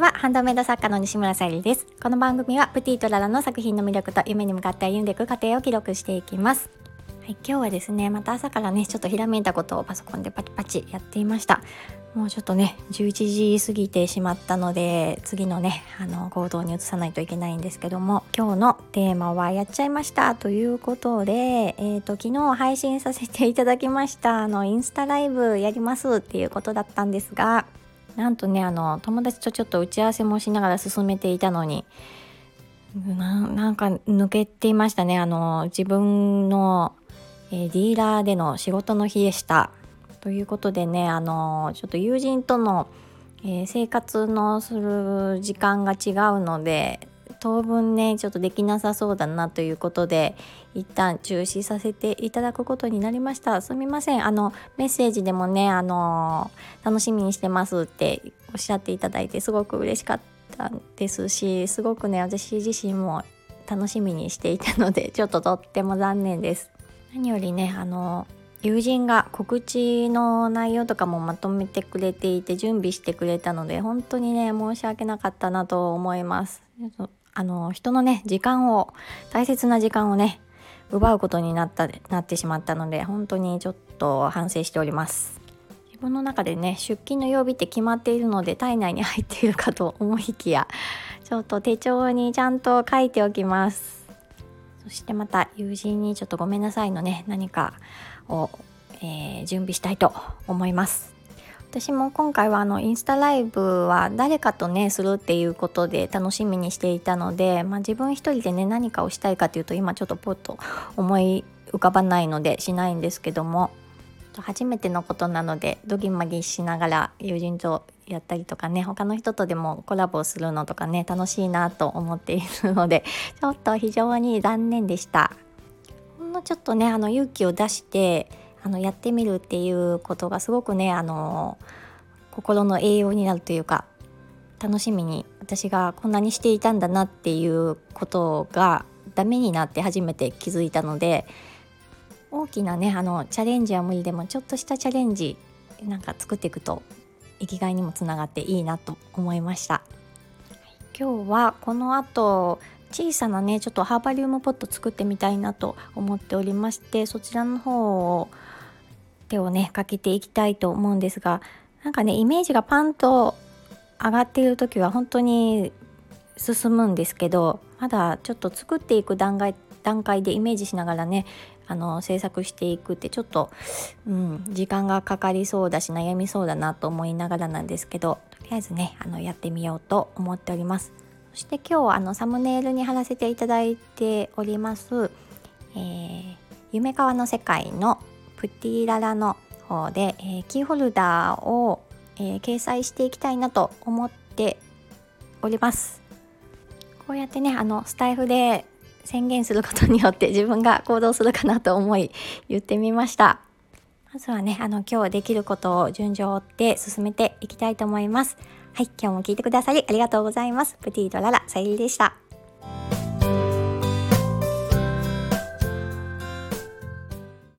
は。ハンドメイド作家の西村さゆりです。この番組はプティとララの作品の魅力と夢に向かって歩んでいく過程を記録していきます。はい、今日はですねまた朝からねちょっとひらめいたことをパソコンでパチパチやっていました。もうちょっとね11時過ぎてしまったので次のねあの行動に移さないといけないんですけども今日のテーマはやっちゃいましたということで、えーと、昨日配信させていただきましたあのインスタライブやりますっていうことだったんですがなんとねあの友達とちょっと打ち合わせもしながら進めていたのになんか抜けていましたねあの自分のえ、ディーラーでの仕事の日でした。ということでね、あのちょっと友人との、えー、生活のする時間が違うので当分ねちょっとできなさそうだなということで一旦中止させていただくことになりました。すみません。あのメッセージでもねあの楽しみにしてますっておっしゃっていただいてすごく嬉しかったですしすごくね私自身も楽しみにしていたので ちょっととっても残念です。何よりねあの友人が告知の内容とかもまとめてくれていて準備してくれたので本当にね申し訳なかったなと思います。あの人のね時間を大切な時間をね奪うことになったなってしまったので本当にちょっと反省しております。自分の中でね出勤の曜日って決まっているので体内に入っているかと思いきやちょっと手帳にちゃんと書いておきます。そしてまた友人にちょっとごめんなさいのね何かを、えー、準備したいと思います。私も今回はあのインスタライブは誰かとねするっていうことで楽しみにしていたので、まあ、自分一人でね何かをしたいかというと今ちょっとポッと思い浮かばないのでしないんですけども初めてのことなのでドギマギしながら友人とやったりとかね他の人とでもコラボするのとかね楽しいなと思っているので ちょっと非常に残念でした。ほんのちょっとねあの勇気を出してあのやってみるっていうことがすごくねあの心の栄養になるというか楽しみに私がこんなにしていたんだなっていうことがダメになって初めて気づいたので大きなねあのチャレンジは無理でもちょっとしたチャレンジなんか作っていくと生きがいにもつながっていいなと思いました。今日はこの後小さなねちょっとハーバリウムポット作ってみたいなと思っておりましてそちらの方を手をねかけていきたいと思うんですがなんかねイメージがパンと上がっている時は本当に進むんですけどまだちょっと作っていく段階段階でイメージしながらねあの制作していくってちょっと、うん、時間がかかりそうだし悩みそうだなと思いながらなんですけどとりあえずねあのやってみようと思っております。そして今日あのサムネイルに貼らせていただいております、えー、夢川の世界のプティララの方で、えー、キーホルダーを、えー、掲載していきたいなと思っておりますこうやってねあのスタイフで宣言することによって自分が行動するかなと思い言ってみました。まずはね、あの今日できることを順序を追って進めていきたいと思います。はい、今日も聞いてくださりありがとうございます。プティードララ、さゆりでした。